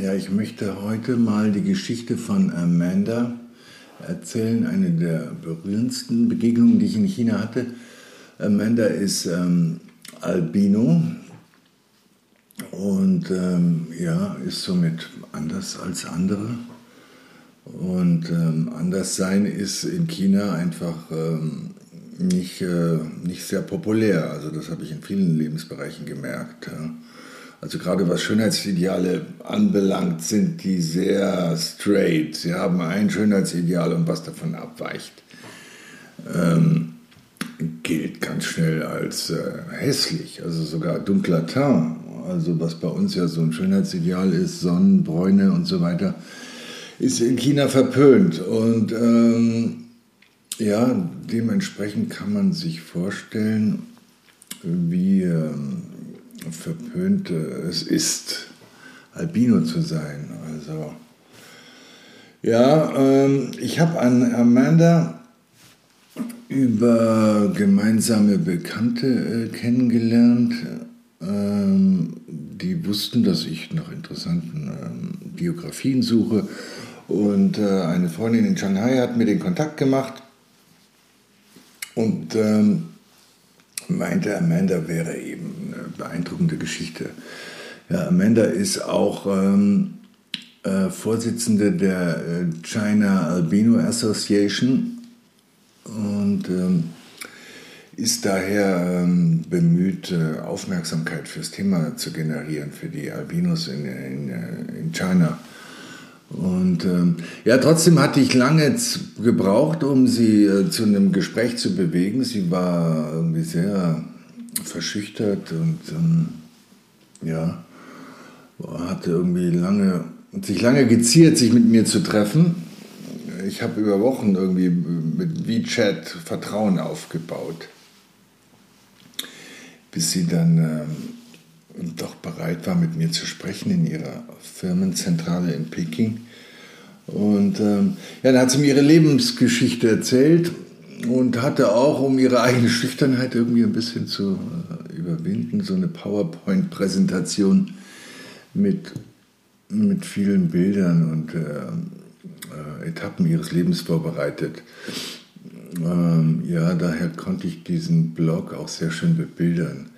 Ja, ich möchte heute mal die Geschichte von Amanda erzählen, eine der berührendsten Begegnungen, die ich in China hatte. Amanda ist ähm, Albino und ähm, ja, ist somit anders als andere. Und ähm, anders sein ist in China einfach ähm, nicht, äh, nicht sehr populär. Also das habe ich in vielen Lebensbereichen gemerkt. Ja. Also gerade was Schönheitsideale anbelangt, sind die sehr straight. Sie haben ein Schönheitsideal und was davon abweicht, ähm, gilt ganz schnell als äh, hässlich, also sogar dunkler Teint. Also was bei uns ja so ein Schönheitsideal ist, Sonnenbräune und so weiter, ist in China verpönt. Und ähm, ja, dementsprechend kann man sich vorstellen, wie ähm, verpönt es ist, Albino zu sein. Also, ja, ähm, ich habe an Amanda über gemeinsame Bekannte äh, kennengelernt. Ähm, die wussten, dass ich nach interessanten ähm, Biografien suche. Und äh, eine Freundin in Shanghai hat mir den Kontakt gemacht und ähm, meinte, Amanda wäre eben beeindruckende Geschichte. Ja, Amanda ist auch ähm, äh, Vorsitzende der äh, China Albino Association und ähm, ist daher ähm, bemüht, äh, Aufmerksamkeit fürs Thema zu generieren, für die Albinos in, in, äh, in China. Und ähm, ja, trotzdem hatte ich lange gebraucht, um sie äh, zu einem Gespräch zu bewegen. Sie war irgendwie sehr verschüchtert und ähm, ja, hatte irgendwie lange, sich lange geziert, sich mit mir zu treffen. Ich habe über Wochen irgendwie mit WeChat Vertrauen aufgebaut, bis sie dann ähm, doch bereit war, mit mir zu sprechen in ihrer Firmenzentrale in Peking. Und ähm, ja, dann hat sie mir ihre Lebensgeschichte erzählt und hatte auch, um ihre eigene Schüchternheit irgendwie ein bisschen zu äh, überwinden, so eine PowerPoint-Präsentation mit, mit vielen Bildern und äh, äh, Etappen ihres Lebens vorbereitet. Ähm, ja, daher konnte ich diesen Blog auch sehr schön bebildern.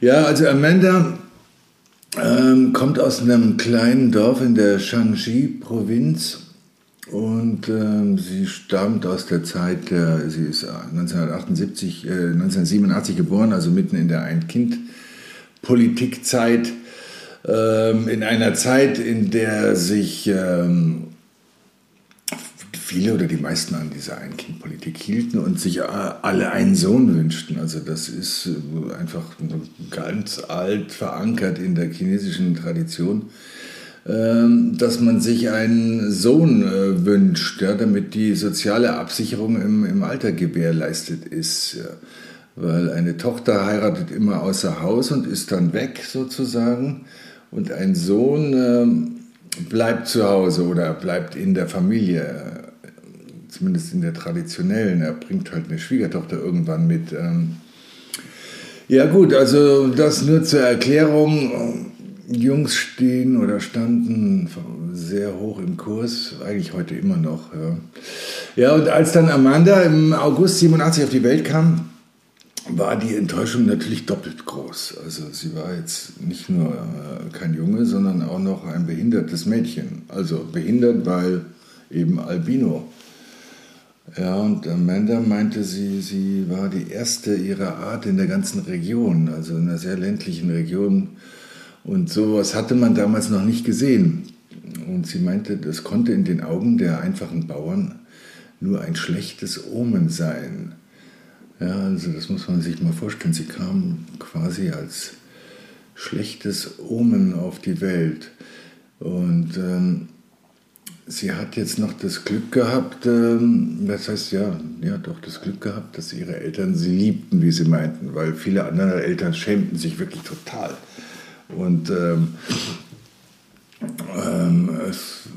Ja, also Amanda ähm, kommt aus einem kleinen Dorf in der Shanxi-Provinz und ähm, sie stammt aus der Zeit, der, sie ist 1978, äh, 1987 geboren, also mitten in der Ein-Kind-Politikzeit, ähm, in einer Zeit, in der sich ähm, viele oder die meisten an dieser Ein-Kind-Politik hielten und sich alle einen Sohn wünschten. Also das ist äh, einfach ganz alt verankert in der chinesischen Tradition, dass man sich einen Sohn äh, wünscht, damit die soziale Absicherung im, im Alter gewährleistet ist. Weil eine Tochter heiratet immer außer Haus und ist dann weg sozusagen und ein Sohn ähm, bleibt zu Hause oder bleibt in der Familie zumindest in der traditionellen, er bringt halt eine Schwiegertochter irgendwann mit. Ähm. Ja gut, also das nur zur Erklärung. Jungs stehen oder standen sehr hoch im Kurs, eigentlich heute immer noch. Ja, ja und als dann Amanda im August 87 auf die Welt kam, war die Enttäuschung natürlich doppelt groß. Also sie war jetzt nicht nur äh, kein Junge, sondern auch noch ein behindertes Mädchen. Also behindert, weil eben Albino. Ja, und Amanda meinte, sie, sie war die erste ihrer Art in der ganzen Region, also in einer sehr ländlichen Region. Und sowas hatte man damals noch nicht gesehen. Und sie meinte, das konnte in den Augen der einfachen Bauern nur ein schlechtes Omen sein. Ja, also das muss man sich mal vorstellen. Sie kam quasi als schlechtes Omen auf die Welt. Und ähm, sie hat jetzt noch das Glück gehabt, ähm, das heißt ja, ja doch das Glück gehabt, dass ihre Eltern sie liebten, wie sie meinten, weil viele andere Eltern schämten sich wirklich total. Und ähm, ähm, es,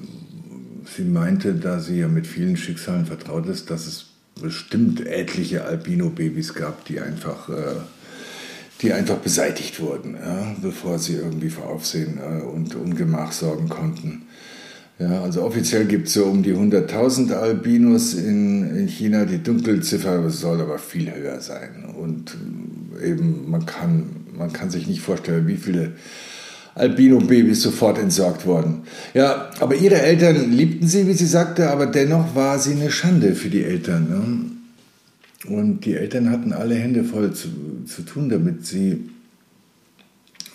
sie meinte, da sie ja mit vielen Schicksalen vertraut ist, dass es bestimmt etliche Albino-Babys gab, die einfach, äh, die einfach beseitigt wurden, ja, bevor sie irgendwie für Aufsehen äh, und Ungemach sorgen konnten. Ja, also offiziell gibt es so um die 100.000 Albinos in, in China. Die Dunkelziffer soll aber viel höher sein. Und äh, eben, man kann, man kann sich nicht vorstellen, wie viele Albino-Babys sofort entsorgt wurden. Ja, aber ihre Eltern liebten sie, wie sie sagte, aber dennoch war sie eine Schande für die Eltern. Ne? Und die Eltern hatten alle Hände voll zu, zu tun, damit sie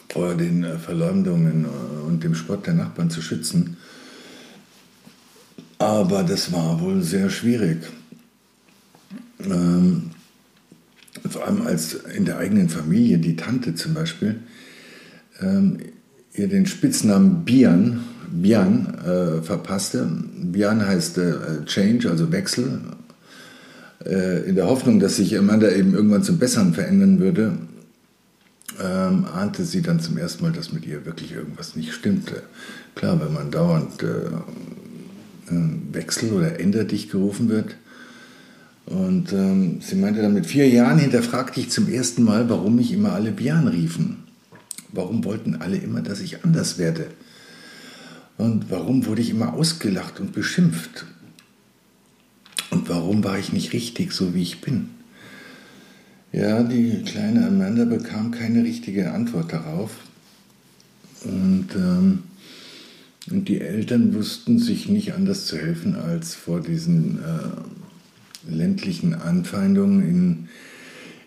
vor den Verleumdungen und dem Spott der Nachbarn zu schützen. Aber das war wohl sehr schwierig. Ähm, vor allem als in der eigenen Familie, die Tante zum Beispiel, ähm, ihr den Spitznamen Bian, Bian äh, verpasste. Bian heißt äh, Change, also Wechsel. Äh, in der Hoffnung, dass sich Amanda eben irgendwann zum Besseren verändern würde, ähm, ahnte sie dann zum ersten Mal, dass mit ihr wirklich irgendwas nicht stimmte. Klar, wenn man dauernd äh, Wechsel oder änder dich gerufen wird. Und ähm, sie meinte dann, mit vier Jahren hinterfragte ich zum ersten Mal, warum mich immer alle Bian riefen. Warum wollten alle immer, dass ich anders werde? Und warum wurde ich immer ausgelacht und beschimpft? Und warum war ich nicht richtig, so wie ich bin? Ja, die kleine Amanda bekam keine richtige Antwort darauf. Und ähm, und die Eltern wussten sich nicht anders zu helfen, als vor diesen äh, ländlichen Anfeindungen in,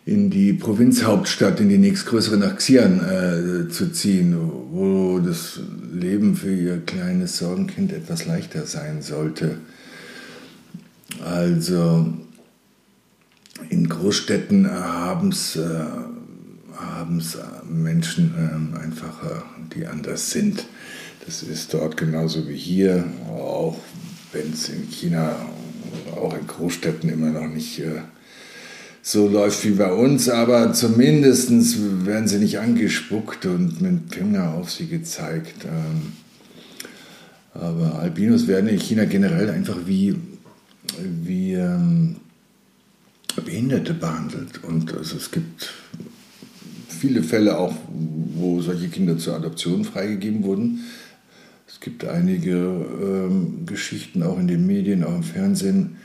in die Provinzhauptstadt, in die nächstgrößere nach Xi'an äh, zu ziehen, wo das Leben für ihr kleines Sorgenkind etwas leichter sein sollte. Also in Großstädten haben es äh, Menschen äh, einfach, die anders sind. Das ist dort genauso wie hier, auch wenn es in China, auch in Großstädten immer noch nicht äh, so läuft wie bei uns, aber zumindest werden sie nicht angespuckt und mit dem Finger auf sie gezeigt. Ähm, aber Albinos werden in China generell einfach wie, wie ähm, Behinderte behandelt. Und also es gibt viele Fälle auch, wo solche Kinder zur Adoption freigegeben wurden. Es gibt einige ähm, Geschichten auch in den Medien, auch im Fernsehen,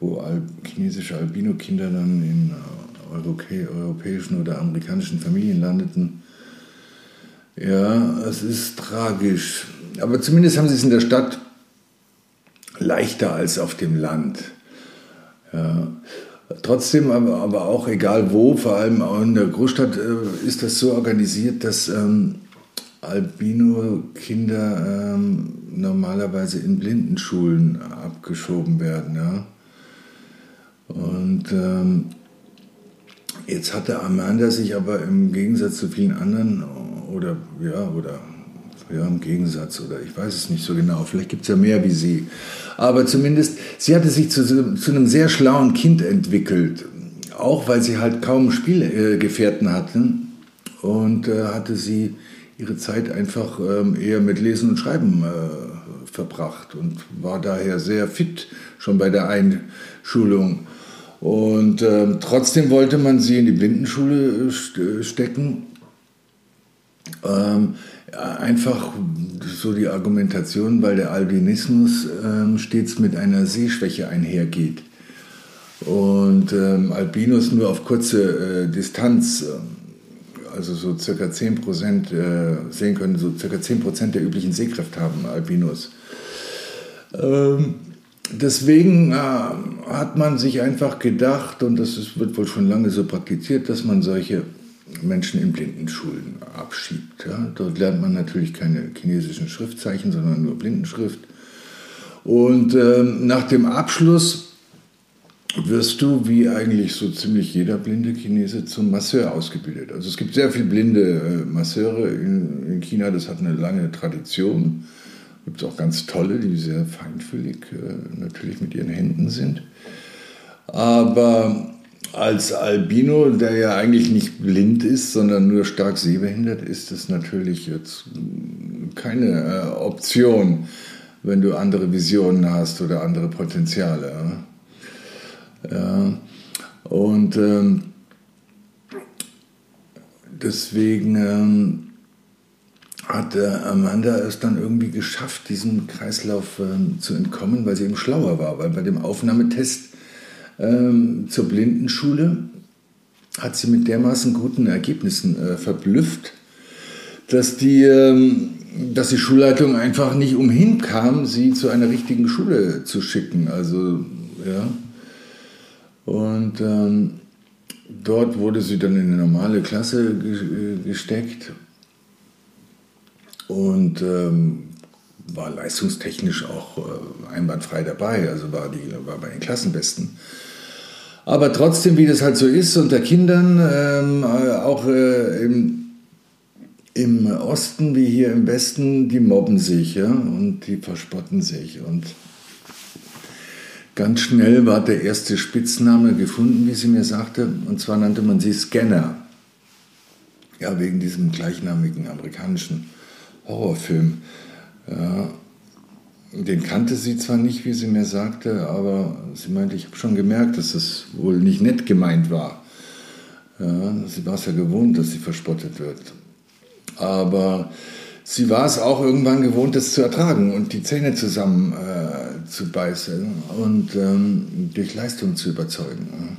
wo Al chinesische Albino-Kinder dann in äh, europäischen oder amerikanischen Familien landeten. Ja, es ist tragisch. Aber zumindest haben sie es in der Stadt leichter als auf dem Land. Ja. Trotzdem, aber, aber auch egal wo, vor allem auch in der Großstadt, äh, ist das so organisiert, dass ähm, Albino-Kinder ähm, normalerweise in Blindenschulen abgeschoben werden. Ja? Und ähm, jetzt hatte Amanda sich aber im Gegensatz zu vielen anderen, oder ja, oder ja, im Gegensatz, oder ich weiß es nicht so genau, vielleicht gibt es ja mehr wie sie. Aber zumindest, sie hatte sich zu, zu einem sehr schlauen Kind entwickelt, auch weil sie halt kaum Spielgefährten hatten und äh, hatte sie ihre Zeit einfach ähm, eher mit Lesen und Schreiben äh, verbracht und war daher sehr fit schon bei der Einschulung. Und ähm, trotzdem wollte man sie in die Blindenschule äh, stecken. Ähm, einfach so die Argumentation, weil der Albinismus ähm, stets mit einer Sehschwäche einhergeht. Und ähm, Albinos nur auf kurze äh, Distanz ähm, also so circa 10 Prozent äh, sehen können, so circa 10 Prozent der üblichen Sehkraft haben Albinos. Ähm, deswegen äh, hat man sich einfach gedacht, und das ist, wird wohl schon lange so praktiziert, dass man solche Menschen in Blindenschulen abschiebt. Ja? Dort lernt man natürlich keine chinesischen Schriftzeichen, sondern nur Blindenschrift. Und ähm, nach dem Abschluss wirst du, wie eigentlich so ziemlich jeder blinde Chinese, zum Masseur ausgebildet. Also es gibt sehr viele blinde äh, Masseure in, in, China, das hat eine lange Tradition. Gibt es auch ganz tolle, die sehr feinfühlig äh, natürlich mit ihren Händen sind. Aber als Albino, der ja eigentlich nicht blind ist, sondern nur stark sehbehindert, ist das natürlich jetzt keine äh, Option, wenn du andere Visionen hast oder andere Potenziale. Ja. Und ähm, deswegen ähm, hat äh, Amanda es dann irgendwie geschafft, diesem Kreislauf ähm, zu entkommen, weil sie eben schlauer war. Weil bei dem Aufnahmetest ähm, zur Blindenschule hat sie mit dermaßen guten Ergebnissen äh, verblüfft, dass die, ähm, dass die Schulleitung einfach nicht umhin kam, sie zu einer richtigen Schule zu schicken. Also, ja. Und ähm, dort wurde sie dann in eine normale Klasse gesteckt und ähm, war leistungstechnisch auch äh, einwandfrei dabei, also war, die, war bei den Klassenbesten. Aber trotzdem, wie das halt so ist unter Kindern, ähm, äh, auch äh, im, im Osten wie hier im Westen, die mobben sich ja, und die verspotten sich. Und ganz schnell war der erste Spitzname gefunden, wie sie mir sagte, und zwar nannte man sie Scanner. Ja, wegen diesem gleichnamigen amerikanischen Horrorfilm. Ja, den kannte sie zwar nicht, wie sie mir sagte, aber sie meinte, ich habe schon gemerkt, dass es wohl nicht nett gemeint war. Ja, sie war es ja gewohnt, dass sie verspottet wird. Aber sie war es auch irgendwann gewohnt, das zu ertragen und die Zähne zusammen äh, zu beißen und ähm, durch Leistung zu überzeugen.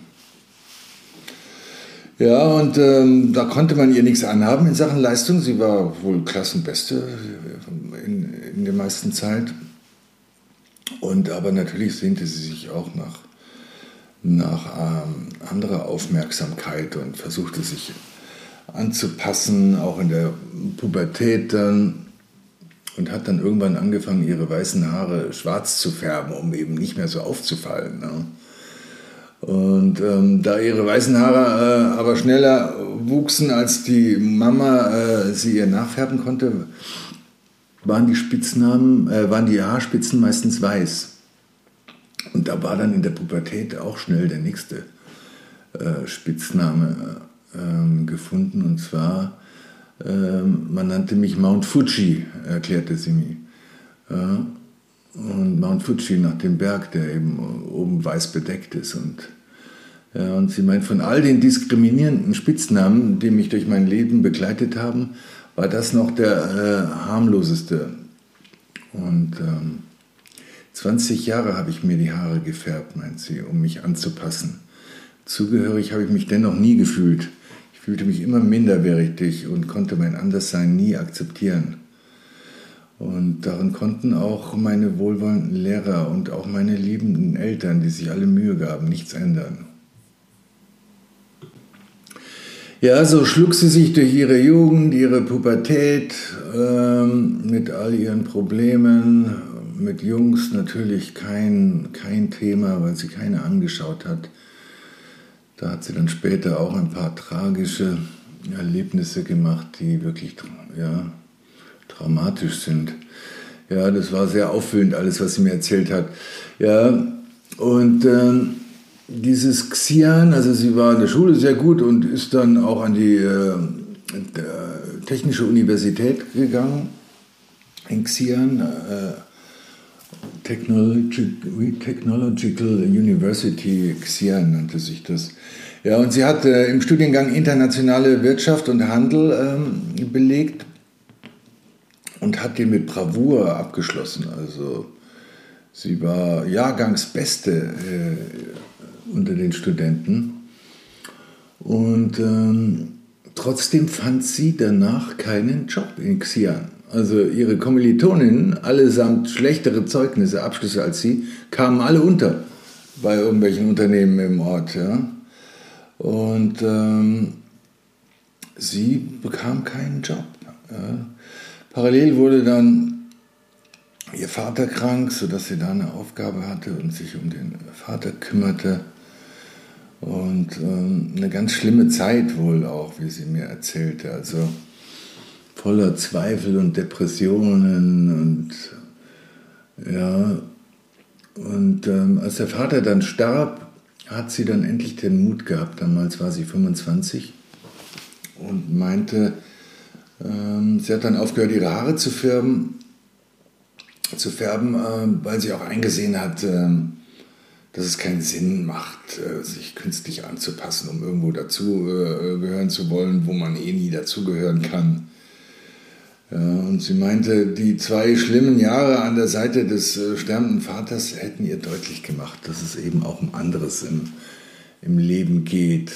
Ja, und ähm, da konnte man ihr nichts anhaben in Sachen Leistung. Sie war wohl Klassenbeste in, in der meisten Zeit. Und aber natürlich sehnte sie sich auch nach, nach ähm, anderer Aufmerksamkeit und versuchte sich anzupassen, auch in der Pubertät dann. Und hat dann irgendwann angefangen, ihre weißen Haare schwarz zu färben, um eben nicht mehr so aufzufallen. Ne? Und ähm, da ihre weißen Haare äh, aber schneller wuchsen, als die Mama äh, sie ihr nachfärben konnte, waren die Spitznamen, äh, waren die Haarspitzen meistens weiß. Und da war dann in der Pubertät auch schnell der nächste äh, Spitzname ähm, gefunden. Und zwar, ähm, man nannte mich Mount Fuji, erklärte sie mir. Und Mount Fuji nach dem Berg, der eben oben weiß bedeckt ist. Und, ja, und sie meint, von all den diskriminierenden Spitznamen, die mich durch mein Leben begleitet haben, war das noch der äh, harmloseste. Und ähm, 20 Jahre habe ich mir die Haare gefärbt, meint sie, um mich anzupassen. Zugehörig habe ich mich dennoch nie gefühlt. Ich fühlte mich immer minderwertig und konnte mein Anderssein nie akzeptieren. Und darin konnten auch meine wohlwollenden Lehrer und auch meine liebenden Eltern, die sich alle Mühe gaben, nichts ändern. Ja, so schlug sie sich durch ihre Jugend, ihre Pubertät ähm, mit all ihren Problemen. Mit Jungs natürlich kein, kein Thema, weil sie keine angeschaut hat. Da hat sie dann später auch ein paar tragische Erlebnisse gemacht, die wirklich ja, traumatisch sind. Ja, das war sehr auffüllend, alles, was sie mir erzählt hat. Ja, und äh, dieses Xian, also sie war in der Schule sehr gut und ist dann auch an die äh, Technische Universität gegangen in Xian. Äh, Technological University Xian nannte sich das. Ja, und sie hat äh, im Studiengang internationale Wirtschaft und Handel ähm, belegt und hat den mit Bravour abgeschlossen. Also sie war Jahrgangsbeste äh, unter den Studenten. Und ähm, trotzdem fand sie danach keinen Job in Xi'an. Also ihre Kommilitoninnen, allesamt schlechtere Zeugnisse, Abschlüsse als sie, kamen alle unter bei irgendwelchen Unternehmen im Ort. Ja. Und ähm, sie bekam keinen Job. Ja. Parallel wurde dann ihr Vater krank, sodass sie da eine Aufgabe hatte und sich um den Vater kümmerte. Und ähm, eine ganz schlimme Zeit wohl auch, wie sie mir erzählte. Also voller Zweifel und Depressionen und ja. Und ähm, als der Vater dann starb, hat sie dann endlich den Mut gehabt. Damals war sie 25 und meinte, sie hat dann aufgehört, ihre Haare zu färben, zu färben, äh, weil sie auch eingesehen hat, äh, dass es keinen Sinn macht, äh, sich künstlich anzupassen, um irgendwo dazu äh, zu wollen, wo man eh nie dazugehören kann. Ja, und sie meinte, die zwei schlimmen Jahre an der Seite des äh, sterbenden Vaters hätten ihr deutlich gemacht, dass es eben auch um anderes im, im Leben geht.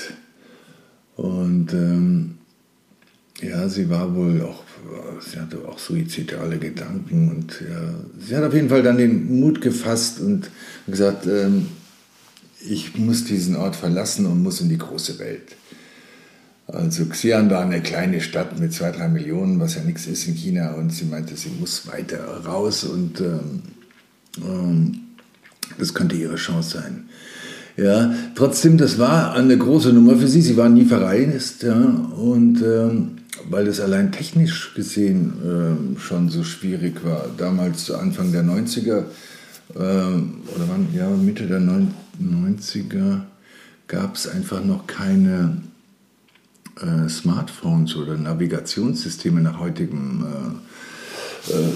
Und ähm, ja, sie war wohl auch, sie hatte auch suizidale Gedanken und ja, sie hat auf jeden Fall dann den Mut gefasst und gesagt, ähm, ich muss diesen Ort verlassen und muss in die große Welt. Also Xi'an war eine kleine Stadt mit zwei, drei Millionen, was ja nichts ist in China. Und sie meinte, sie muss weiter raus und ähm, ähm, das könnte ihre Chance sein. Ja, trotzdem, das war eine große Nummer für sie. Sie war nie verreist, ja, und ähm, weil es allein technisch gesehen äh, schon so schwierig war. Damals Anfang der 90er, äh, oder wann, ja, Mitte der 90er, gab es einfach noch keine äh, Smartphones oder Navigationssysteme nach heutigem äh, äh,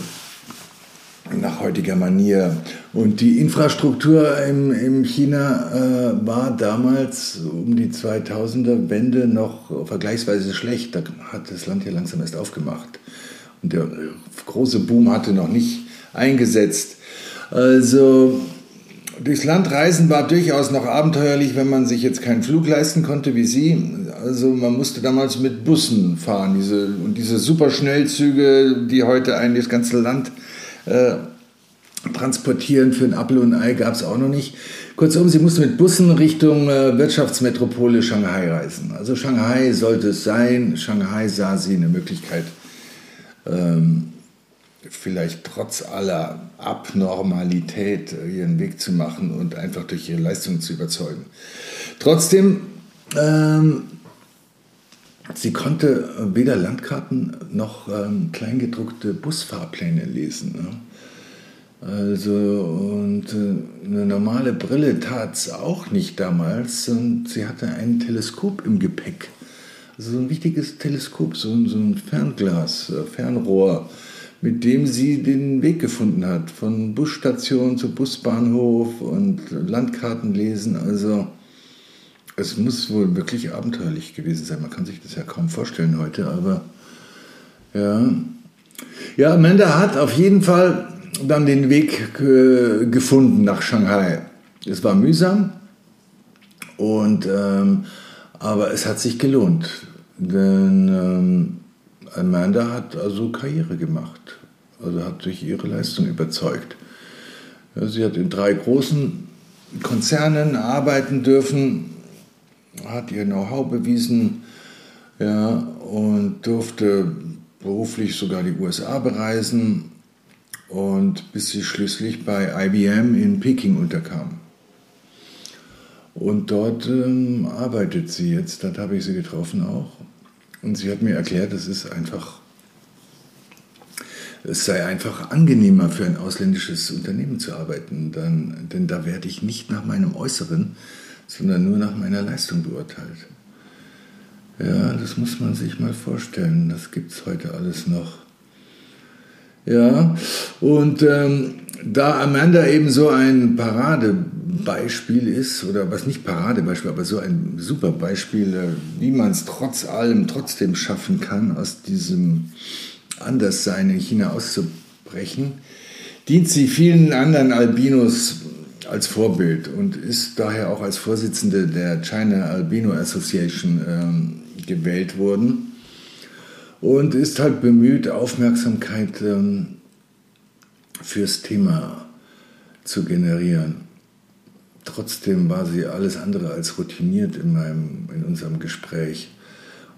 nach heutiger Manier. Und die Infrastruktur im, im China äh, war damals um die 2000er Wende noch vergleichsweise schlecht. Da hat das Land ja langsam erst aufgemacht. Und der große Boom hatte noch nicht eingesetzt. Also durchs Land reisen war durchaus noch abenteuerlich, wenn man sich jetzt keinen Flug leisten konnte wie Sie. Also man musste damals mit Bussen fahren. Diese, und diese Superschnellzüge, die heute eigentlich das ganze Land transportieren für ein Apfel und ein Ei, gab es auch noch nicht. Kurzum, sie musste mit Bussen Richtung äh, Wirtschaftsmetropole Shanghai reisen. Also Shanghai sollte es sein. Shanghai sah sie eine Möglichkeit, ähm, vielleicht trotz aller Abnormalität äh, ihren Weg zu machen und einfach durch ihre Leistung zu überzeugen. Trotzdem, ähm, sie konnte weder Landkarten noch ähm, kleingedruckte Busfahrpläne lesen. Ne? Also, und äh, eine normale Brille tat es auch nicht damals und sie hatte ein Teleskop im Gepäck. Also so ein wichtiges Teleskop, so, so ein Fernglas, äh, Fernrohr mit dem sie den Weg gefunden hat, von Busstation zu Busbahnhof und Landkarten lesen. Also es muss wohl wirklich abenteuerlich gewesen sein. Man kann sich das ja kaum vorstellen heute, aber ja. Ja, Amanda hat auf jeden Fall dann den Weg äh, gefunden nach Shanghai. Es war mühsam, und, ähm, aber es hat sich gelohnt, denn ähm, Amanda hat also Karriere gemacht, also hat durch ihre Leistung überzeugt. Ja, sie hat in drei großen Konzernen arbeiten dürfen, hat ihr Know-how bewiesen ja, und durfte beruflich sogar die USA bereisen und bis sie schließlich bei IBM in Peking unterkam. Und dort ähm, arbeitet sie jetzt, dort habe ich sie getroffen auch. Und sie hat mir erklärt, es ist einfach, es sei einfach angenehmer für ein ausländisches Unternehmen zu arbeiten, dann, denn da werde ich nicht nach meinem Äußeren, sondern nur nach meiner Leistung beurteilt. Ja, das muss man sich mal vorstellen. Das gibt es heute alles noch. Ja, und ähm, da Amanda eben so ein Paradebeispiel ist, oder was nicht Paradebeispiel, aber so ein super Beispiel, äh, wie man es trotz allem trotzdem schaffen kann, aus diesem Anderssein in China auszubrechen, dient sie vielen anderen Albinos als Vorbild und ist daher auch als Vorsitzende der China Albino Association ähm, gewählt worden und ist halt bemüht, Aufmerksamkeit ähm, fürs Thema zu generieren. Trotzdem war sie alles andere als routiniert in, meinem, in unserem Gespräch.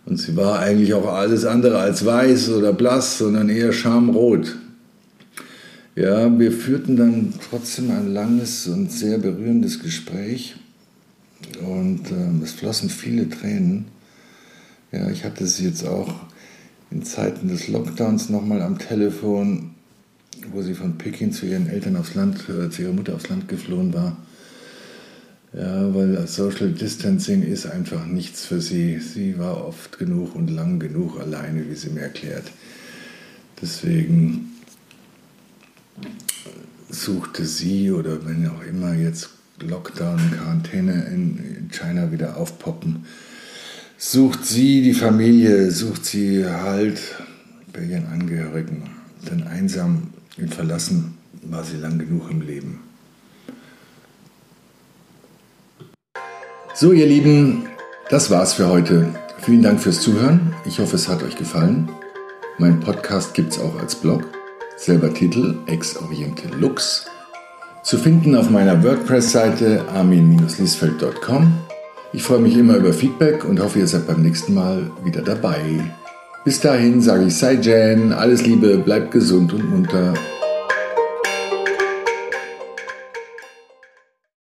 Und sie war eigentlich auch alles andere als weiß oder blass, sondern eher schamrot. Ja, wir führten dann trotzdem ein langes und sehr berührendes Gespräch. Und äh, es flossen viele Tränen. Ja, ich hatte sie jetzt auch in Zeiten des Lockdowns nochmal am Telefon, wo sie von Peking zu ihren Eltern aufs Land, äh, zu ihrer Mutter aufs Land geflohen war. Ja, weil Social Distancing ist einfach nichts für sie. Sie war oft genug und lang genug alleine, wie sie mir erklärt. Deswegen suchte sie oder wenn auch immer jetzt Lockdown, Quarantäne in China wieder aufpoppen, sucht sie die Familie, sucht sie Halt bei ihren Angehörigen. Denn einsam und verlassen war sie lang genug im Leben. So, ihr Lieben, das war's für heute. Vielen Dank fürs Zuhören. Ich hoffe, es hat euch gefallen. Mein Podcast gibt's auch als Blog. Selber Titel Ex Oriente Lux. Zu finden auf meiner WordPress-Seite armin-liesfeld.com. Ich freue mich immer über Feedback und hoffe, ihr seid beim nächsten Mal wieder dabei. Bis dahin sage ich Sei Jan, alles Liebe, bleibt gesund und munter